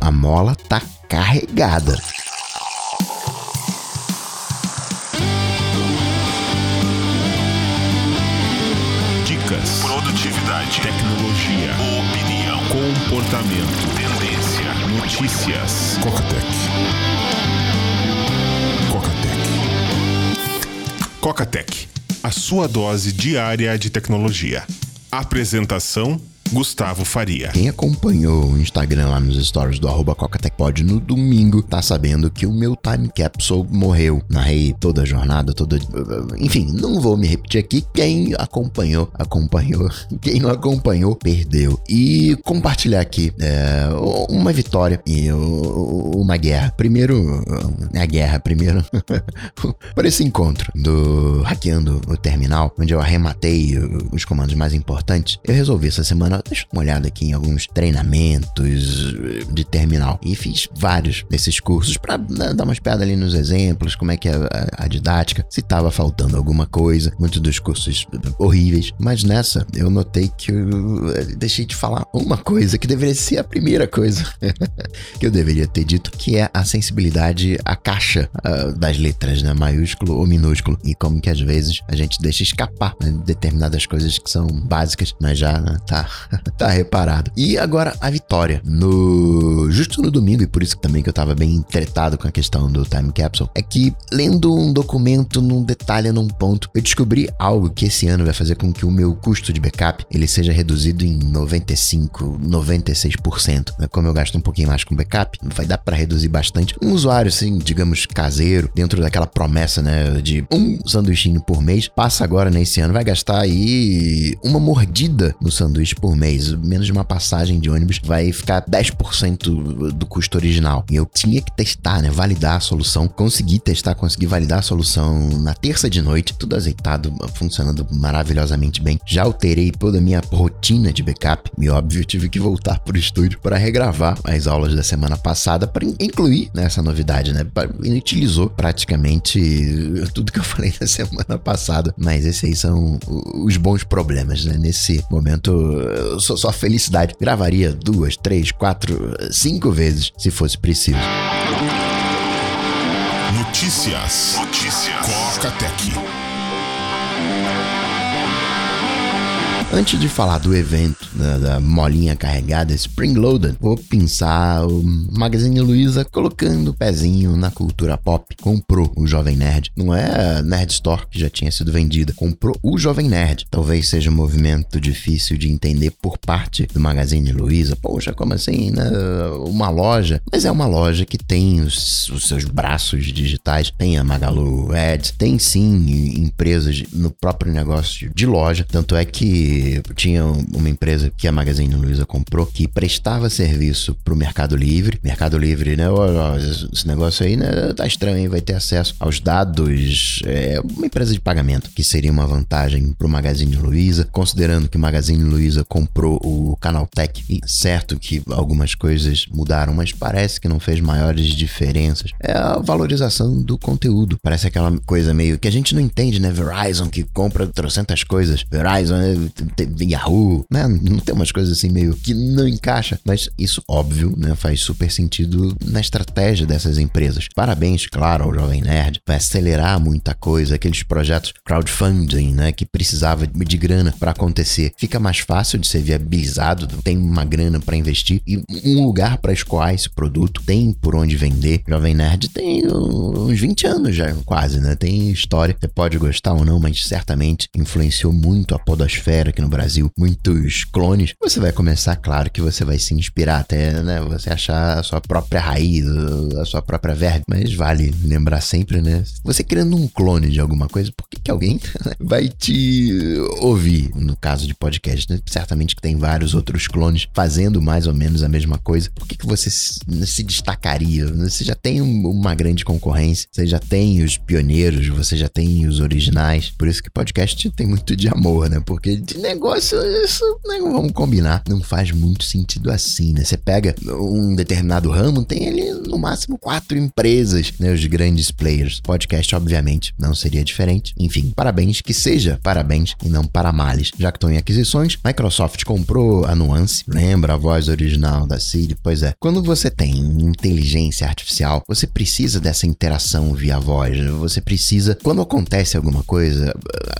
a mola tá carregada. Dicas, produtividade, tecnologia, opinião, comportamento, tendência, notícias. Cocatec. Cocatec. Cocatec, a sua dose diária de tecnologia. Apresentação Gustavo Faria. Quem acompanhou o Instagram lá nos stories do arroba CocaTechPod no domingo tá sabendo que o meu time capsule morreu. Narrei toda a jornada, toda. Enfim, não vou me repetir aqui. Quem acompanhou, acompanhou. Quem não acompanhou, perdeu. E compartilhar aqui é, uma vitória e uma guerra. Primeiro, a guerra, primeiro. por esse encontro do Hackeando o Terminal, onde eu arrematei os comandos mais importantes, eu resolvi essa semana deixa uma olhada aqui em alguns treinamentos de terminal. E fiz vários desses cursos para né, dar uma espiada ali nos exemplos, como é que é a, a didática, se estava faltando alguma coisa. Muitos dos cursos horríveis. Mas nessa, eu notei que eu deixei de falar uma coisa que deveria ser a primeira coisa que eu deveria ter dito, que é a sensibilidade à caixa uh, das letras, né? Maiúsculo ou minúsculo. E como que às vezes a gente deixa escapar né? determinadas coisas que são básicas, mas já né, tá tá reparado. E agora a vitória. No justo no domingo, e por isso também que eu tava bem tretado com a questão do time capsule, é que lendo um documento num detalhe num ponto, eu descobri algo que esse ano vai fazer com que o meu custo de backup ele seja reduzido em 95, 96%. Né? Como eu gasto um pouquinho mais com backup, vai dar para reduzir bastante. Um usuário assim, digamos, caseiro, dentro daquela promessa, né, de um sanduichinho por mês, passa agora nesse ano vai gastar aí uma mordida no sanduíche por mês, menos de uma passagem de ônibus, vai ficar 10% do custo original. E eu tinha que testar, né? Validar a solução. Consegui testar, consegui validar a solução na terça de noite, tudo azeitado, funcionando maravilhosamente bem. Já alterei toda a minha rotina de backup e, óbvio, tive que voltar para o estúdio para regravar as aulas da semana passada para incluir nessa novidade, né? Inutilizou praticamente tudo que eu falei na semana passada, mas esses aí são os bons problemas, né? Nesse momento só, só felicidade. Gravaria duas, três, quatro, cinco vezes se fosse preciso. Notícias. Notícias. Coca Antes de falar do evento, da, da molinha carregada Spring Loaded, vou pensar o Magazine Luiza colocando o pezinho na cultura pop. Comprou o Jovem Nerd. Não é a Nerd Store que já tinha sido vendida. Comprou o Jovem Nerd. Talvez seja um movimento difícil de entender por parte do Magazine Luiza. Poxa, como assim, né? Uma loja. Mas é uma loja que tem os, os seus braços digitais. Tem a Magalu Ads. Tem sim empresas no próprio negócio de loja. Tanto é que tinha uma empresa que a Magazine Luiza comprou que prestava serviço para o Mercado Livre. Mercado Livre, né? esse negócio aí né, tá estranho, hein? vai ter acesso aos dados. É uma empresa de pagamento que seria uma vantagem para o Magazine Luiza, considerando que o Magazine Luiza comprou o Canaltech. E certo que algumas coisas mudaram, mas parece que não fez maiores diferenças. É a valorização do conteúdo. Parece aquela coisa meio que a gente não entende, né? Verizon que compra trocentas coisas. Verizon né? Yahoo, né? Não tem umas coisas assim meio que não encaixa, mas isso óbvio, né? Faz super sentido na estratégia dessas empresas. Parabéns, claro, ao Jovem Nerd, vai acelerar muita coisa, aqueles projetos crowdfunding, né? Que precisava de grana para acontecer, fica mais fácil de ser viabilizado, tem uma grana para investir e um lugar para escoar esse produto, tem por onde vender. Jovem Nerd tem uns 20 anos já, quase, né? Tem história, você pode gostar ou não, mas certamente influenciou muito a podosfera aqui no Brasil, muitos clones, você vai começar, claro que você vai se inspirar até, né, você achar a sua própria raiz, a sua própria verba, mas vale lembrar sempre, né, você criando um clone de alguma coisa, por que, que alguém vai te ouvir, no caso de podcast, né? certamente que tem vários outros clones fazendo mais ou menos a mesma coisa, por que, que você se destacaria? Você já tem uma grande concorrência, você já tem os pioneiros, você já tem os originais, por isso que podcast tem muito de amor, né, porque de negócio, isso, né, vamos combinar, não faz muito sentido assim, né? Você pega um determinado ramo, tem ali no máximo quatro empresas, né? Os grandes players. Podcast, obviamente, não seria diferente. Enfim, parabéns, que seja parabéns e não para males. Já que estão em aquisições, Microsoft comprou a Nuance, lembra a voz original da Siri? Pois é. Quando você tem inteligência artificial, você precisa dessa interação via voz. Você precisa, quando acontece alguma coisa,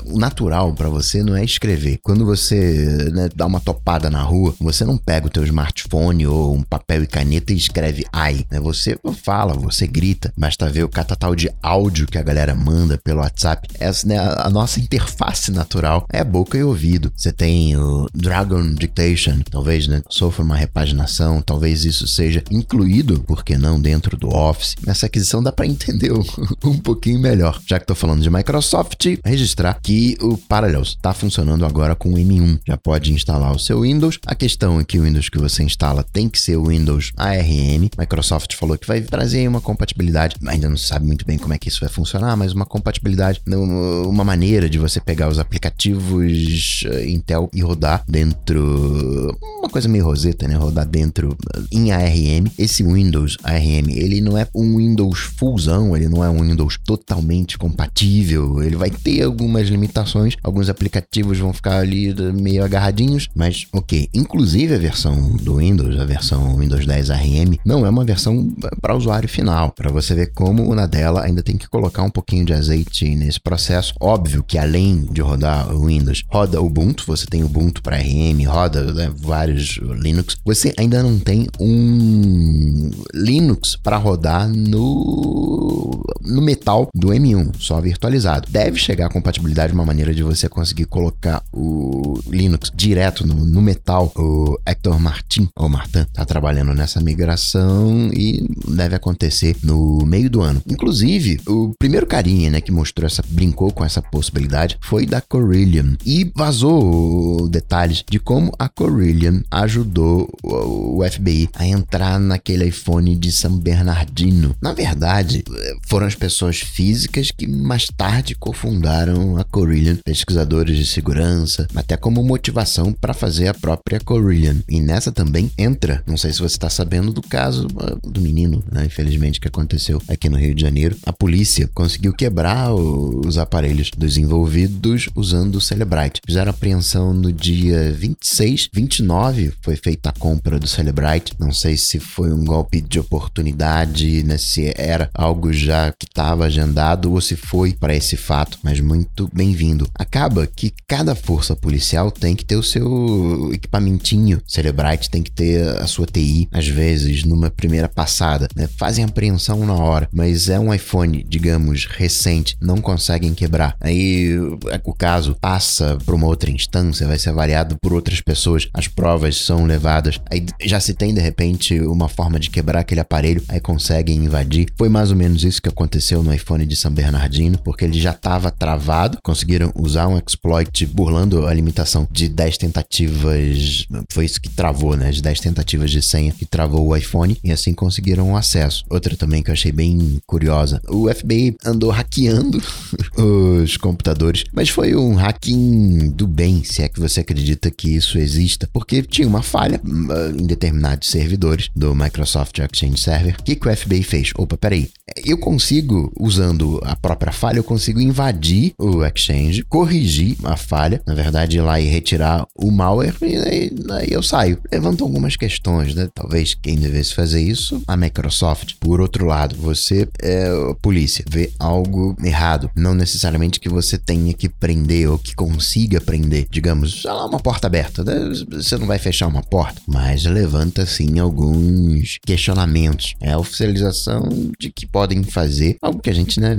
o natural para você não é escrever. Quando você né, dá uma topada na rua, você não pega o teu smartphone ou um papel e caneta e escreve ai, né? Você fala, você grita. Basta ver o catatal de áudio que a galera manda pelo WhatsApp. Essa, né, a nossa interface natural é boca e ouvido. Você tem o Dragon Dictation, talvez, né, sofra uma repaginação, talvez isso seja incluído, por que não, dentro do Office. Nessa aquisição dá para entender um, pouquinho melhor. Já que estou falando de Microsoft, registrar que o Parallels está funcionando agora com o M1. Já pode instalar o seu Windows. A questão é que o Windows que você instala tem que ser o Windows ARM. Microsoft falou que vai trazer uma compatibilidade, ainda não sabe muito bem como é que isso vai funcionar, mas uma compatibilidade, uma maneira de você pegar os aplicativos eh, Intel e rodar dentro, uma coisa meio roseta, né? Rodar dentro eh, em ARM. Esse Windows ARM, ele não é um Windows fullzão, ele não é um Windows totalmente compatível, ele vai ter algumas limitações, alguns aplicativos vão ficar ali meio agarradinhos, mas ok. Inclusive a versão do Windows, a versão Windows 10 ARM, não é uma versão para usuário final, para você ver como na dela ainda tem que colocar um pouquinho de azeite nesse processo. Óbvio que além de rodar o Windows, roda Ubuntu, você tem Ubuntu para RM, roda né, vários Linux. Você ainda não tem um Linux para rodar no no metal do M1, só virtualizado. Deve chegar a compatibilidade uma maneira de você conseguir colocar o Linux direto no, no metal. O Hector Martin, ou Martin, tá trabalhando nessa migração e deve acontecer no meio do ano. Inclusive, o primeiro carinha, né, que mostrou essa, brincou com essa possibilidade foi da Corillian e vazou detalhes de como a Corillian ajudou o FBI a entrar naquele iPhone de São Bernardino. Na verdade, foram as pessoas físicas que mais tarde cofundaram a Corillian, pesquisadores de segurança, até como motivação para fazer a própria Corillian. E nessa também entra, não sei se você está sabendo do caso ah, do menino, né, infelizmente, que aconteceu aqui no Rio de Janeiro. A polícia conseguiu quebrar os aparelhos dos envolvidos usando o Celebrite. Fizeram apreensão no dia 26, 29 foi feita a compra do Celebrite. Não sei se foi um golpe de oportunidade, né, se era algo já que estava agendado ou se foi para esse fato, mas muito bem-vindo. Acaba que cada força policial tem que ter o seu equipamentinho. Celebrite tem que ter a sua TI, às vezes, numa primeira passada. Né? Fazem apreensão na hora, mas é um iPhone, digamos, recente, não conseguem quebrar. Aí o caso passa para uma outra instância, vai ser avaliado por outras pessoas, as provas são levadas. Aí já se tem de repente uma forma de quebrar aquele aparelho, aí conseguem invadir. Foi mais ou menos isso que aconteceu no iPhone de São Bernardino, porque ele já estava travado, conseguiram usar um exploit burlando a limitação de 10 tentativas, foi isso que travou, né? De 10 tentativas de senha que travou o iPhone e assim conseguiram o acesso. Outra também que eu achei bem curiosa, o FBI andou hackeando os computadores, mas foi um hacking do bem, se é que você acredita que isso exista, porque tinha uma falha uh, em determinados servidores do Microsoft Exchange Server. O que, que o FBI fez? Opa, peraí, eu consigo, usando a própria falha, eu consigo invadir o Exchange, corrigir a falha, na verdade, ir lá e retirar o malware, e aí, eu saio. Levantam algumas questões, né? Talvez quem devesse fazer isso, a Microsoft. Por outro lado, você, é, polícia, vê algo errado, não necessariamente que você tenha que prender ou que consiga prender. Digamos, sei lá, uma porta aberta, né? você não vai fechar uma porta, mas levanta sim alguns questionamentos. É a oficialização de que podem fazer algo que a gente né,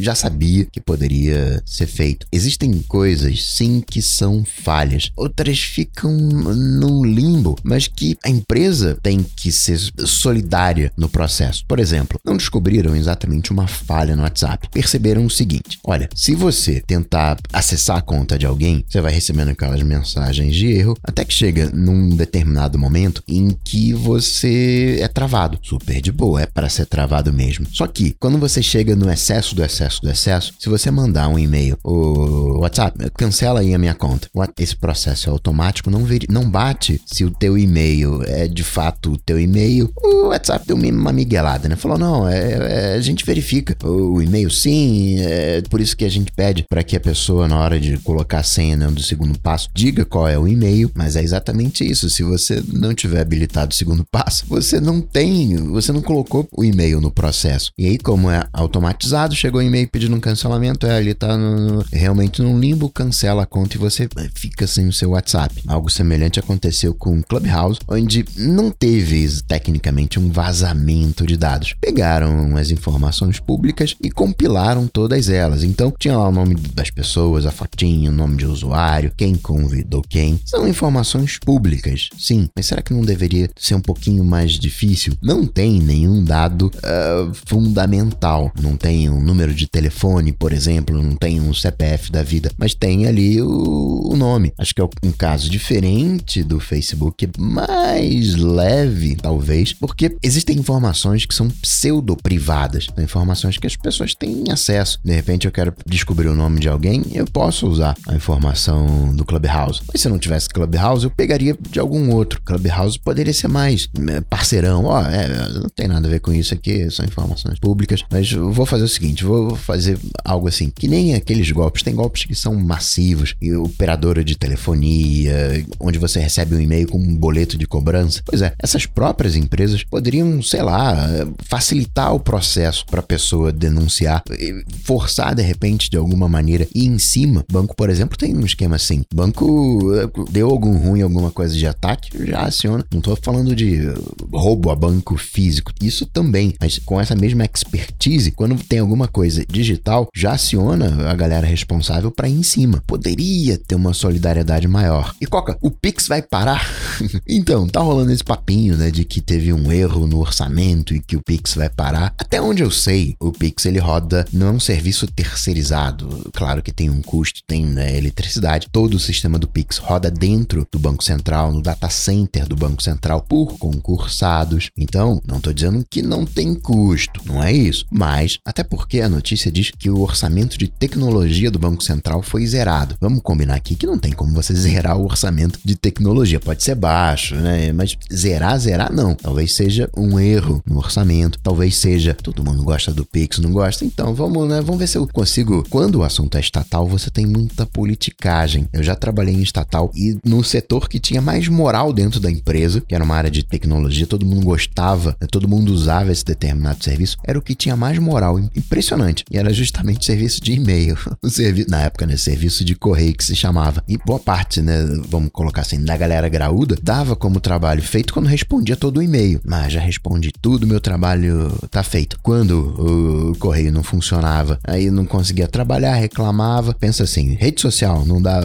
já sabia que poderia ser feito. Existem coisas sim que são falhas, outras ficam num mas que a empresa tem que ser solidária no processo. Por exemplo, não descobriram exatamente uma falha no WhatsApp. Perceberam o seguinte: olha, se você tentar acessar a conta de alguém, você vai recebendo aquelas mensagens de erro, até que chega num determinado momento em que você é travado. Super de boa, é para ser travado mesmo. Só que, quando você chega no excesso do excesso do excesso, se você mandar um e-mail, o WhatsApp, cancela aí a minha conta. Esse processo é automático, não, não bate se o teu e-mail é de fato o teu e-mail. O WhatsApp deu uma miguelada, né? Falou, não, é, é a gente verifica o e-mail sim, é por isso que a gente pede para que a pessoa, na hora de colocar a senha né, do segundo passo, diga qual é o e-mail, mas é exatamente isso. Se você não tiver habilitado o segundo passo, você não tem, você não colocou o e-mail no processo. E aí, como é automatizado, chegou o e-mail pedindo um cancelamento, é, ele tá no, realmente num limbo, cancela a conta e você fica sem o seu WhatsApp. Algo semelhante aconteceu com o Clubhouse, onde não teve tecnicamente um vazamento de dados. Pegaram as informações públicas e compilaram todas elas. Então, tinha lá o nome das pessoas, a fotinha, o nome de usuário, quem convidou quem. São informações públicas, sim, mas será que não deveria ser um pouquinho mais difícil? Não tem nenhum dado uh, fundamental. Não tem um número de telefone, por exemplo, não tem um CPF da vida, mas tem ali o, o nome. Acho que é um caso diferente do Facebook, mais leve, talvez, porque existem informações que são pseudo-privadas, informações que as pessoas têm acesso. De repente eu quero descobrir o nome de alguém, eu posso usar a informação do Clubhouse. Mas se eu não tivesse Clubhouse, eu pegaria de algum outro. Clubhouse poderia ser mais né, parceirão. Ó, oh, é, não tem nada a ver com isso aqui, são informações públicas. Mas vou fazer o seguinte: vou fazer algo assim, que nem aqueles golpes. Tem golpes que são massivos, e operadora de telefonia, onde você recebe um e-mail com um boleto de cobrança. Pois é, essas próprias empresas poderiam, sei lá, facilitar o processo para a pessoa denunciar, forçar de repente de alguma maneira e em cima. Banco, por exemplo, tem um esquema assim. Banco eh, deu algum ruim, alguma coisa de ataque, já aciona. Não tô falando de roubo a banco físico. Isso também, mas com essa mesma expertise, quando tem alguma coisa digital, já aciona a galera responsável para ir em cima. Poderia ter uma solidariedade maior. E Coca, o Pix vai parar? então, tá rolando esse papinho, né, de que teve um erro no orçamento e que o Pix vai parar. Até onde eu sei, o Pix ele roda, não é um serviço terceirizado. Claro que tem um custo, tem né, eletricidade. Todo o sistema do Pix roda dentro do Banco Central, no data center do Banco Central, por concursados. Então, não tô dizendo que não tem custo, não é isso. Mas, até porque a notícia diz que o orçamento de tecnologia do Banco Central foi zerado. Vamos combinar aqui que não tem como você zerar o orçamento de tecnologia. Pode ser baixo, né? Mas zerar, zerar não. Talvez seja um erro no orçamento, talvez seja todo mundo gosta do Pix, não gosta. Então, vamos, né? Vamos ver se eu consigo. Quando o assunto é estatal, você tem muita politicagem. Eu já trabalhei em estatal e no setor que tinha mais moral dentro da empresa, que era uma área de tecnologia, todo mundo gostava, né? todo mundo usava esse determinado serviço, era o que tinha mais moral. Impressionante. E era justamente serviço de e-mail. O na época, né? Serviço de correio que se chamava. E boa parte, né? Vamos colocar assim, da galera graúda, dava como trabalho feito quando respondia todo o e-mail. Mas já respondi tudo, meu trabalho tá feito. Quando o correio não funcionava, aí não conseguia trabalhar, reclamava. Pensa assim, rede social não dá.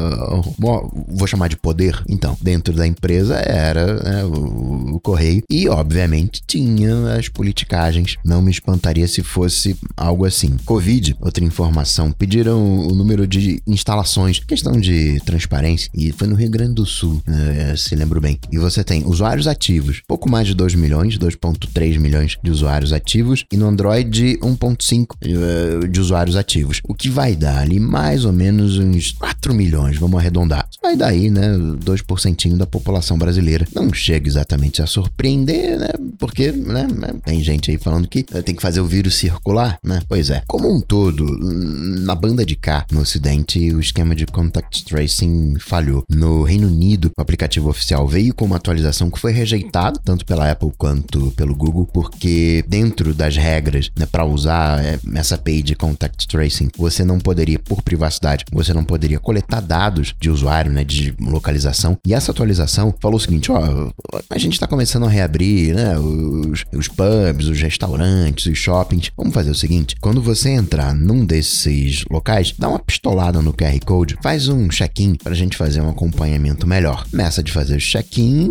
Vou chamar de poder. Então, dentro da empresa era né, o, o correio. E, obviamente, tinha as politicagens. Não me espantaria se fosse algo assim. Covid, outra informação. Pediram o número de instalações. Questão de transparência. E foi no Rio Grande do Sul, né, se lembro bem. E você tem usuários ativos, pouco mais de 2 milhões, 2,3 milhões de usuários ativos. E no Android, 1,5 eh, de usuários ativos. O que vai dar ali mais ou menos uns 4 milhões, vamos arredondar. Vai dar aí, né? 2% da população brasileira. Não chega exatamente a surpreender, né? Porque, né? Tem gente aí falando que tem que fazer o vírus circular, né? Pois é. Como um todo, na banda de cá, no ocidente, o esquema de contact tracing falhou. No Reino Unido, o aplicativo oficial veio com uma atualização que foi rejeitado, tanto pela Apple quanto pelo Google, porque dentro das regras, né, para usar é, essa API de contact tracing, você não poderia, por privacidade, você não poderia coletar dados de usuário, né, de localização. E essa atualização falou o seguinte, ó, a gente está começando a reabrir, né, os, os pubs, os restaurantes, os shoppings. Vamos fazer o seguinte, quando você entrar num desses locais, dá uma pistolada no QR Code, faz um check-in para a gente fazer um acompanhamento melhor. Nessa de fazer o check-in,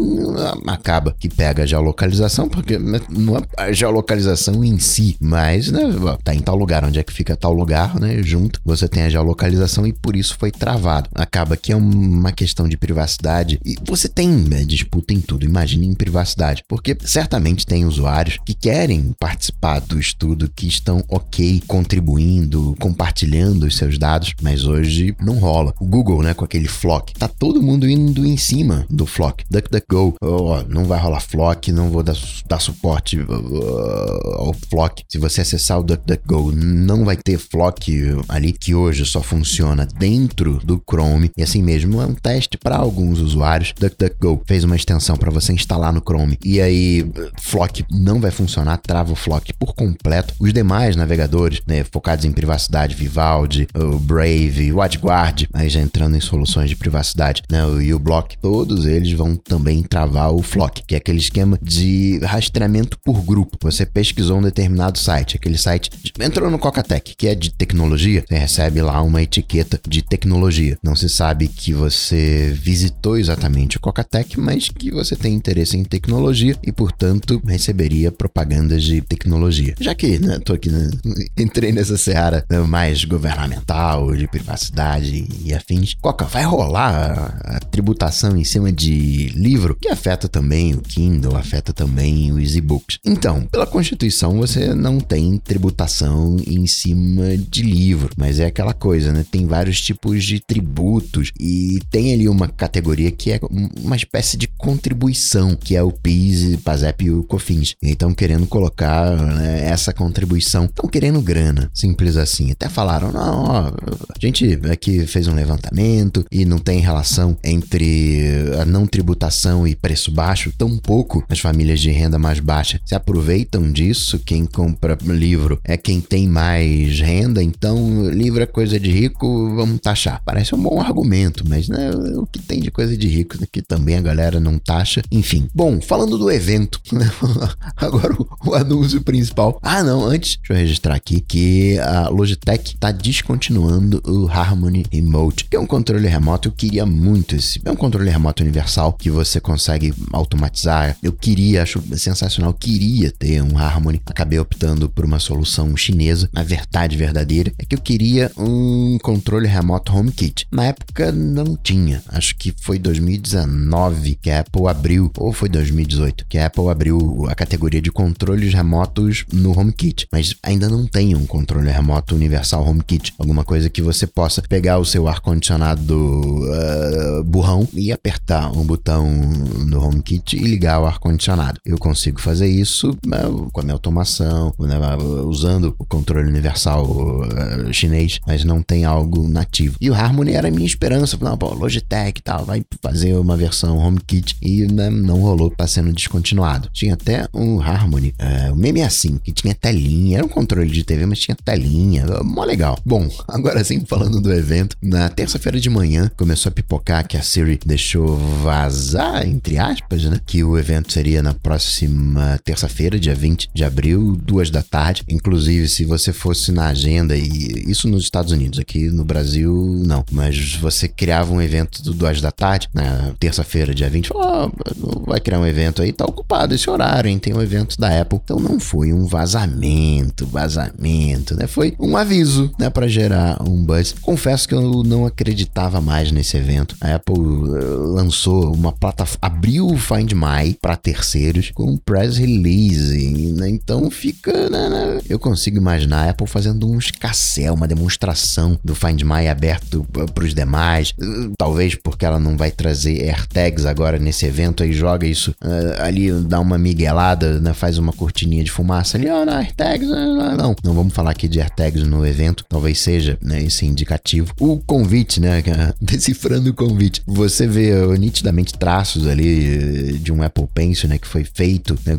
acaba que pega a geolocalização, porque não é a geolocalização em si, mas, né, tá em tal lugar, onde é que fica tal lugar, né, junto, você tem a geolocalização e por isso foi travado. Acaba que é uma questão de privacidade e você tem né, disputa em tudo, imagine em privacidade, porque certamente tem usuários que querem participar do estudo que estão ok, contribuindo, compartilhando os seus dados, mas hoje não rola. O Google, né, com aquele Flock, tá todo mundo indo em cima do Flock. DuckDuckGo, oh, não vai rolar Flock, não vou dar, dar suporte uh, ao Flock. Se você acessar o DuckDuckGo, não vai ter Flock ali, que hoje só funciona dentro do Chrome. E assim mesmo, é um teste para alguns usuários. DuckDuckGo fez uma extensão para você instalar no Chrome. E aí, Flock não vai funcionar, trava o Flock por completo. Os demais navegadores, né, focados em privacidade, Vivaldi, o Brave, o WatchGuard, aí já entrando em soluções de privacidade, né, o uBlock, todos eles vão também travar o Flock, que é aquele esquema de rastreamento por grupo. Você pesquisou um determinado site, aquele site entrou no Cocatec, que é de tecnologia, você recebe lá uma etiqueta de tecnologia. Não se sabe que você visitou exatamente o Cocatec, mas que você tem interesse em tecnologia e, portanto, receberia propagandas de tecnologia. Já que, né, tô aqui, né, entrei nessa seara né, mais governamental, de privacidade e afins, Coca, vai rolar a, tributação em cima de livro que afeta também o Kindle, afeta também os e-books. Então, pela Constituição, você não tem tributação em cima de livro, mas é aquela coisa, né? Tem vários tipos de tributos e tem ali uma categoria que é uma espécie de contribuição, que é o PIS, PASEP e o COFINS. Então, querendo colocar né, essa contribuição, estão querendo grana, simples assim. Até falaram, não, ó, a gente aqui fez um levantamento e não tem relação entre a não tributação e preço baixo, tão pouco as famílias de renda mais baixa se aproveitam disso. Quem compra livro é quem tem mais renda, então livro é coisa de rico, vamos taxar. Parece um bom argumento, mas né, o que tem de coisa de rico que também a galera não taxa. Enfim, bom, falando do evento, agora o, o, anúncio principal. Ah, não, antes, deixa eu registrar aqui que a Logitech está descontinuando o Harmony Remote, que é um controle remoto. Eu queria muito esse. É um controle remoto universal que você consegue automatizar. Eu queria, acho sensacional, queria ter um Harmony. Acabei optando por uma solução chinesa. A verdade verdadeira é que eu queria um controle remoto HomeKit. Na época não tinha. Acho que foi 2019 que a Apple abriu, ou foi 2018 que a Apple abriu a categoria de controles remotos no HomeKit, mas ainda não tem um controle remoto universal HomeKit, alguma coisa que você possa pegar o seu ar condicionado uh, burrão e apertar um botão no HomeKit e ligar o ar condicionado. Eu consigo fazer isso uh, com a minha automação, uh, usando o controle universal uh, chinês, mas não tem algo nativo. E o Harmony era a minha esperança, não, pô, Logitech e tal, vai fazer uma versão HomeKit e né, não rolou, tá sendo descontinuado. Tinha até um Harmony, uh, meme assim, que tinha telinha, era um controle de TV, mas tinha telinha, mó legal. Bom, agora sim, falando do evento, na terça-feira de manhã começou a pipocar que a Siri deixou vazar, entre aspas, né, que o evento seria na próxima terça-feira, dia 20 de abril, duas da tarde. Inclusive, se você fosse na agenda, e isso nos Estados Unidos, aqui no Brasil, não, mas você criava um evento do duas da tarde, na terça-feira, dia 20, falou, oh, vai criar um evento aí, tá ocupado esse horário, hein? Tem um evento da Apple. Então não foi um vazamento, vazamento, né? Foi um aviso, né, para gerar um buzz. Confesso que eu não acreditava mais nesse evento. A Apple eh, lançou uma plataforma, abriu o Find My para terceiros com press release, né? Então fica, né, né? Eu consigo imaginar a Apple fazendo um escassel, uma demonstração do Find My aberto para os demais. Talvez porque ela não vai trazer AirTags agora nesse evento, aí joga isso uh, ali, dá uma miguelada, né? faz uma cortininha de fumaça ali, ó, oh, AirTags, não, não, não vamos falar aqui de AirTags no evento, talvez seja né, esse indicativo. O convite, né? Decifrando o convite, você vê nitidamente traços ali de um Apple Pencil, né? Que foi feito, né,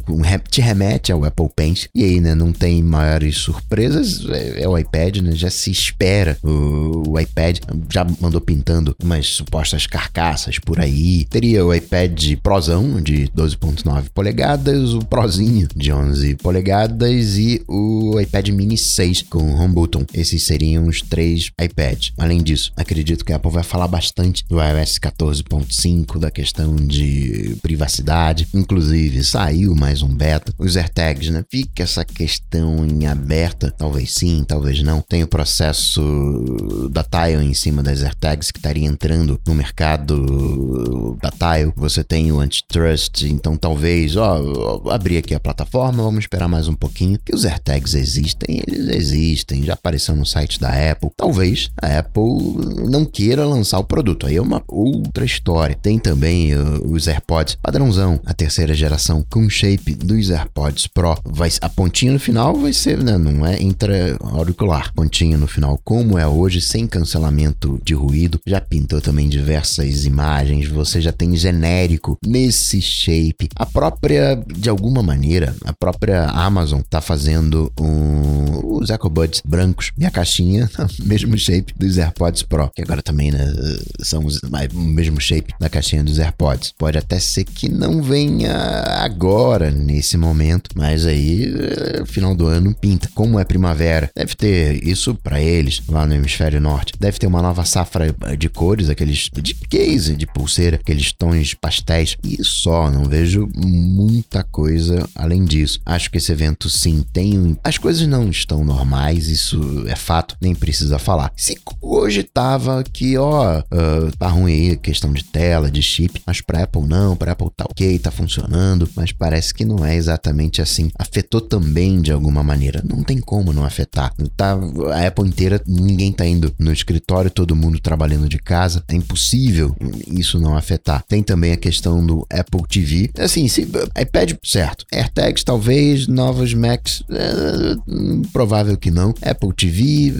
te remete ao Apple Pencil, e aí, né? Não tem maiores surpresas, é, é o iPad, né? Já se espera o, o iPad, já mandou pintando umas supostas carcaças por aí. Teria o iPad Prozão de 12.9 polegadas, o Prozinho de 11 polegadas e o iPad Mini 6 com Home Button. Esses seriam os três iPads. Além disso, acredito que a Apple vai falar bastante do iOS 14.5, da questão de privacidade. Inclusive, saiu mais um beta. Os AirTags, né? Fica essa questão em aberta. Talvez sim, talvez não. Tem o processo da Tile em cima das AirTags que estaria entrando no mercado da Tile. Você tem o antitrust, então talvez, ó, abrir aqui a plataforma, vamos esperar mais um pouquinho que os AirTags existem, eles existem, já apareceu no site da Apple. Talvez a Apple não queira lançar o produto, aí é uma outra história. Tem também os AirPods padrãozão, a terceira geração com shape dos AirPods Pro. Vai, a pontinha no final vai ser, né, não é intra-auricular, pontinha no final como é hoje, sem cancelamento de ruído. Já pintou também diversas imagens, você já tem genérico nesse shape. A própria, de alguma maneira, a própria Amazon tá fazendo um, os EcoBuds brancos e a caixinha mesmo shape dos AirPods Pro, que agora também né, são o mesmo shape da caixinha dos AirPods. Pode até ser que não venha agora, nesse momento, mas aí, eh, final do ano, pinta. Como é primavera, deve ter isso para eles lá no hemisfério norte. Deve ter uma nova safra de cores, aqueles de case, de pulseira, aqueles tons pastéis e só. Não vejo muita coisa além disso. Acho que esse evento sim tem. As coisas não estão normais, isso é fato, nem precisa falar. Se hoje tava que, ó, uh, tá ruim aí, questão de tela, de chip, mas pra Apple não, pra Apple tá ok, tá funcionando, mas parece que não é exatamente assim. Afetou também de alguma maneira. Não tem como não afetar. Tá, a Apple inteira, ninguém tá indo no escritório, todo mundo trabalhando de casa. É impossível isso não afetar. Tem também a questão do Apple TV. Assim, se, iPad, certo. AirTags, talvez. Novos Macs, é, provável que não. Apple TV,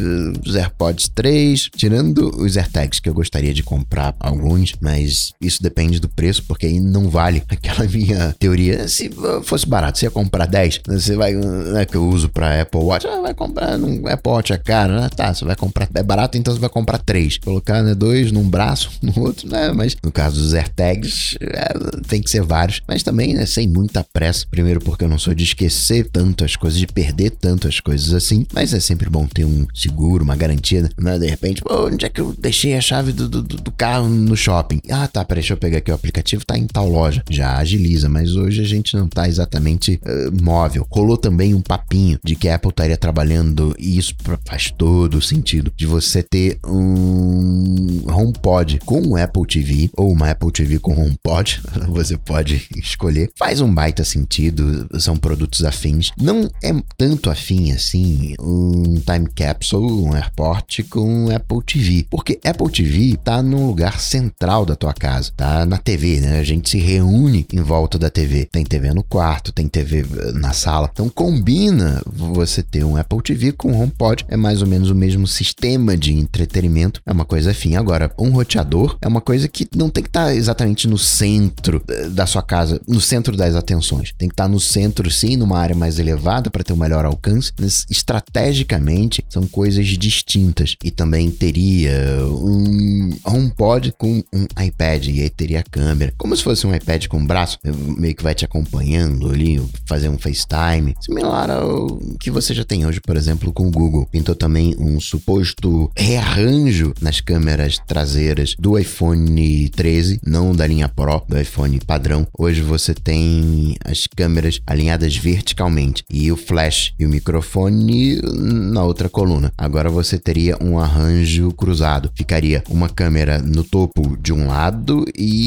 os AirPods 3. Tirando os AirTags, que eu gostaria de comprar alguns, mas isso depende do preço, porque aí não vale aquela minha teoria. Se fosse barato, você ia comprar 10. Você vai, né, que eu uso para Apple Watch, ah, vai comprar um Apple Watch é caro, né? Tá, você vai comprar, é barato, então você vai comprar três. Colocar, né, dois num braço, no outro, né? Mas no caso dos AirTags, é, tem que ser vários, mas também, né, sem muita pressa. Primeiro porque eu não sou de esquecer tanto as coisas, de perder tanto as coisas assim, mas é sempre bom ter um seguro, uma garantia, né? De repente, pô, onde é que eu deixei a chave do, do, do carro no shopping? Ah, tá, peraí, deixa eu pegar aqui o aplicativo, tá em tal loja. Já agiliza, mas hoje a gente não tá exatamente uh, móvel. Rolou também um papinho de que a Apple estaria trabalhando, e isso faz todo sentido, de você ter um HomePod com um Apple TV ou uma Apple TV com HomePod, você pode escolher. Faz um baita sentido, são produtos afins. Não é tanto afim assim um time capsule, um airport com um Apple TV, porque Apple TV tá num lugar central da tua casa, tá na TV, né? A gente se reúne em volta da TV. Tem TV no quarto, tem TV eh, na sala. Então combina você ter um Apple TV com um HomePod, é mais ou menos o mesmo sistema de entretenimento, é uma coisa afim. Agora, um roteador é uma coisa que não tem que estar tá exatamente no centro eh, da sua casa, no centro das atenções. Tem que estar tá no centro, sim, numa área mais elevada para ter um melhor alcance, mas estrategicamente são coisas distintas. E também teria um HomePod com um iPad, e aí teria a câmera. Como se fosse um iPad com um braço, meio que vai te acompanhando ali, fazer um FaceTime, similar ao que você já tem hoje, por exemplo, com o Google. Pintou também um suposto rearranjo nas câmeras traseiras do iPhone 13, não da linha Pro, do iPhone padrão. Hoje você tem as câmeras alinhadas verticalmente e o flash e o microfone na outra coluna. Agora você teria um arranjo cruzado. Ficaria uma câmera no topo de um lado e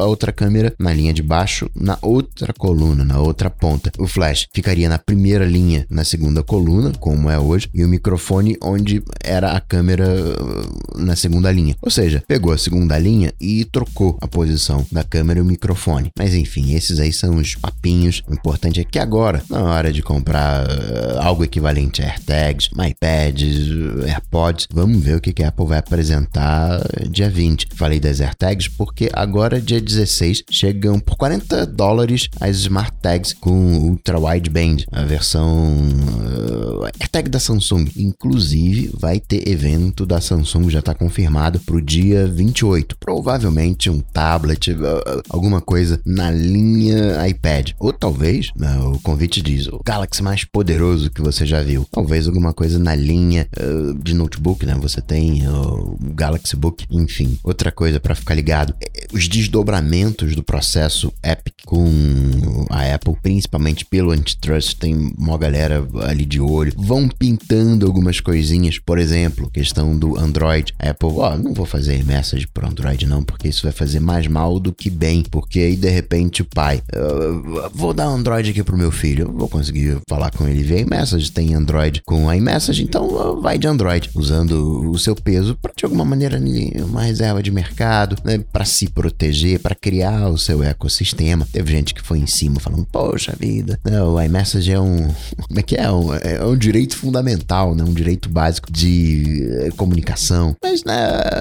a outra câmera na linha de baixo na outra coluna, na outra ponta. O flash ficaria na primeira linha, na segunda coluna, como é hoje, e o microfone onde era a câmera uh, na segunda linha. Ou seja, pegou a segunda linha e trocou a posição da câmera e o microfone. Mas enfim, esses aí são os papinhos. O importante é que agora, na hora de comprar uh, algo equivalente a AirTags, iPads, AirPods, vamos ver o que a Apple vai apresentar dia 20. Falei das AirTags porque agora, dia 16, chegam por 40 dólares as Smart Tags com Ultra Wideband, a versão uh, AirTag da Samsung. Inclusive, vai ter evento da Samsung, já está confirmado, para o dia 28. Provavelmente um tablet, uh, alguma coisa na linha iPad. Ou talvez, uh, o convite diz, o Galaxy mais poderoso que você já viu. Talvez alguma coisa na linha de notebook, né? Você tem o Galaxy Book, enfim. Outra coisa para ficar ligado, é, os desdobramentos do processo Epic com a Apple, principalmente pelo antitrust, tem uma galera ali de olho, vão pintando algumas coisinhas, por exemplo, questão do Android. A Apple, ó, oh, não vou fazer message pro Android não, porque isso vai fazer mais mal do que bem, porque aí de repente o pai, uh, vou dar Android aqui pro meu filho, vou conseguir falar com ele via iMessage, tem Android com iMessage, então vai de Android, usando o seu peso para de alguma maneira uma reserva de mercado, né, para se proteger, para criar o seu ecossistema. Teve gente que foi em cima falando, poxa vida, né, o iMessage é um, como é que é? Um, é um direito fundamental, né, um direito básico de eh, comunicação. Mas né,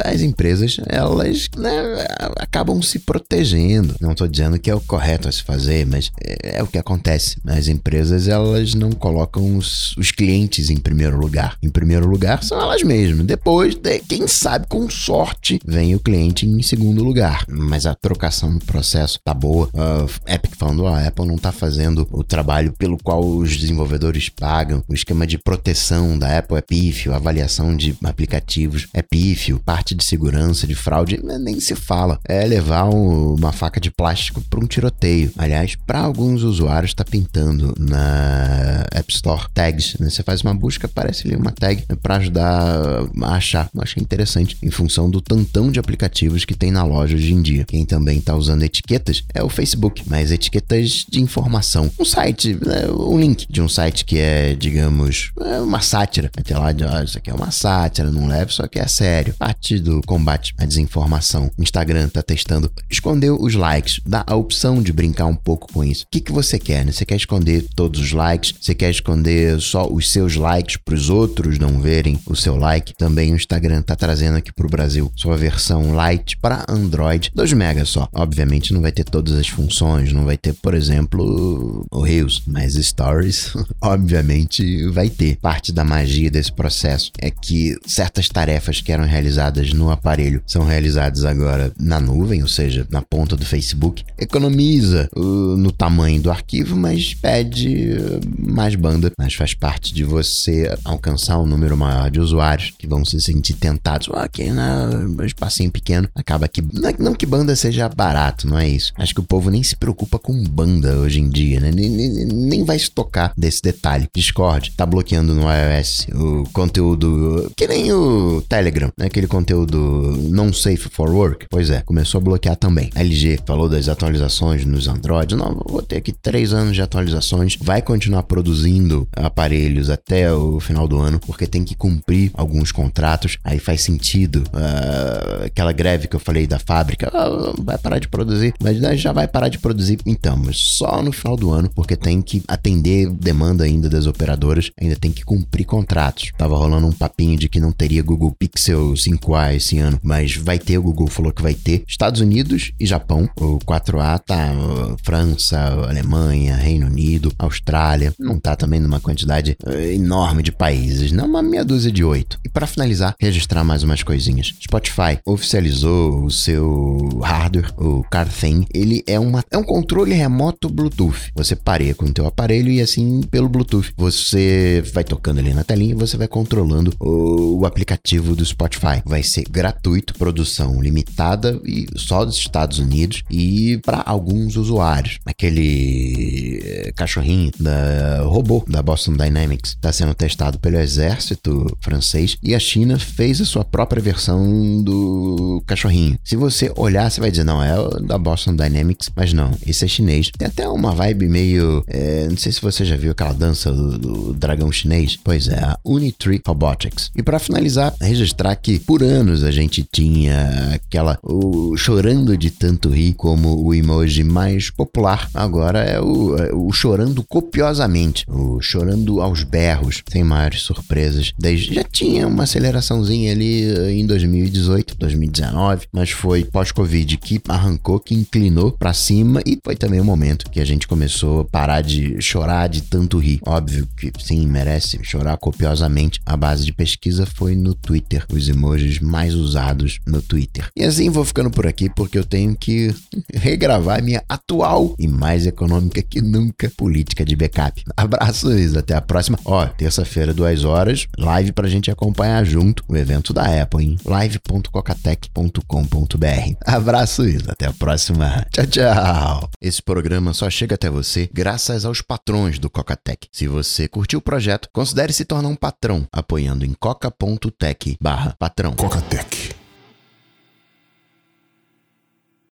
as empresas, elas né, acabam se protegendo. Não estou dizendo que é o correto a se fazer, mas é, é, o que acontece. As empresas, elas não colocam os, os clientes em primeiro lugar. Em primeiro lugar são elas mesmas. Depois, de, quem sabe, com sorte, vem o cliente em segundo lugar. Mas a trocação do processo tá boa. Uh, Epic falando, a Apple não tá fazendo o trabalho pelo qual os desenvolvedores pagam. O esquema de proteção da Apple é pífio, avaliação de aplicativos é pífio, parte de segurança, de fraude, nem se fala. É levar um, uma faca de plástico para um tiroteio. Aliás, para alguns usuários está pintando na App Store tags. Né? Você faz uma busca, aparece ali uma tag para ajudar a achar. Eu achei interessante em função do tantão de aplicativos que tem na loja hoje em dia. Quem também está usando etiquetas é o Facebook, mas etiquetas de informação. Um site, né? um link de um site que é, digamos, é uma sátira. Até lá, ah, isso aqui é uma sátira, não leve, só que é sério. Parte do combate à desinformação. Instagram está testando esconder os likes, dá a opção de brincar um pouco com isso. O que, que você quer, né? Você quer esconder todos os likes? Você quer esconder só os seus likes para os outros não verem o seu like? Também o Instagram está trazendo aqui para o Brasil sua versão light para Android, 2 MB só. Obviamente não vai ter todas as funções, não vai ter, por exemplo, o Reels, mas Stories, obviamente vai ter. Parte da magia desse processo é que certas tarefas que eram realizadas no aparelho são realizadas agora na nuvem, ou seja, na ponta do Facebook. Economiza uh, no tamanho do arquivo, mas pede uh, mais banda. Mas faz parte de você alcançar um número maior de usuários que vão se sentir tentados. Ah, aqui na espacinho pequeno. Acaba que. Não, não que banda seja barato, não é isso. Acho que o povo nem se preocupa com banda hoje em dia, né? Nem, nem, nem vai se tocar desse detalhe. Discord tá bloqueando no iOS o conteúdo. Que nem o Telegram, né? Aquele conteúdo não safe for work. Pois é, começou a bloquear também. A LG falou das atualizações nos Android. Não, vou ter aqui três anos de atualizações. Vai continuar produzindo aparelhos até o final do ano, porque tem que cumprir alguns contratos. Aí faz sentido. Uh, aquela greve que eu falei da fábrica, uh, vai parar de produzir, mas já vai parar de produzir. Então, mas só no final do ano, porque tem que atender demanda ainda das operadoras, ainda tem que cumprir contratos. Tava rolando um papinho de que não teria Google Pixel 5A esse ano, mas vai ter, o Google falou que vai ter. Estados Unidos e Japão, o 4A tá uh, França, Alemanha, Reino Unido, Austrália, não tá também numa quantidade uh, enorme de países, não uma meia dúzia de oito. E para finalizar, registrar mais umas coisinhas. Spotify oficializou o seu hardware, o CarThing. Ele é, uma, é um controle remoto Bluetooth. Você pareia com o teu aparelho e assim pelo Bluetooth. Você vai tocando ali na telinha e você vai controlando o, o aplicativo do Spotify. Vai ser gratuito, produção limitada e só dos Estados Unidos e para alguns usuários. Aquele eh, cachorrinho da robô da Boston Dynamics está sendo testado pelo exército francês e a China fez a sua própria versão do cachorrinho. Se você olhar, você vai dizer, não, é da Boston Dynamics, mas não, esse é chinês. Tem até uma vibe meio. É, não sei se você já viu aquela dança do, do dragão chinês. Pois é, a Unitree Robotics. E para finalizar, registrar que por anos a gente tinha aquela. o chorando de tanto rir como o emoji mais popular. Agora é o, é o chorando copiosamente, o chorando aos berros, sem maiores surpresas. Desde, já tinha uma aceleraçãozinha ali em 2018, 2019, mas foi pós-Covid que arrancou, que inclinou para cima e foi também o momento que a gente começou a parar de chorar de tanto rir. Óbvio que sim, merece chorar copiosamente. A base de pesquisa foi no Twitter, os emojis mais usados no Twitter. E assim vou ficando por aqui porque eu tenho que regravar minha atual e mais econômica que nunca política de backup. Abraços, até a próxima. Ó, terça-feira, duas horas, live pra gente acompanhar junto o evento da Apple, hein? live.cocatec.com.br. Abraços, até a próxima. Tchau, tchau. Esse programa só chega até você graças aos patrões do Cocatec. Se você curtiu o projeto, considere se tornar um patrão apoiando em coca.tech/patrão. Cocatec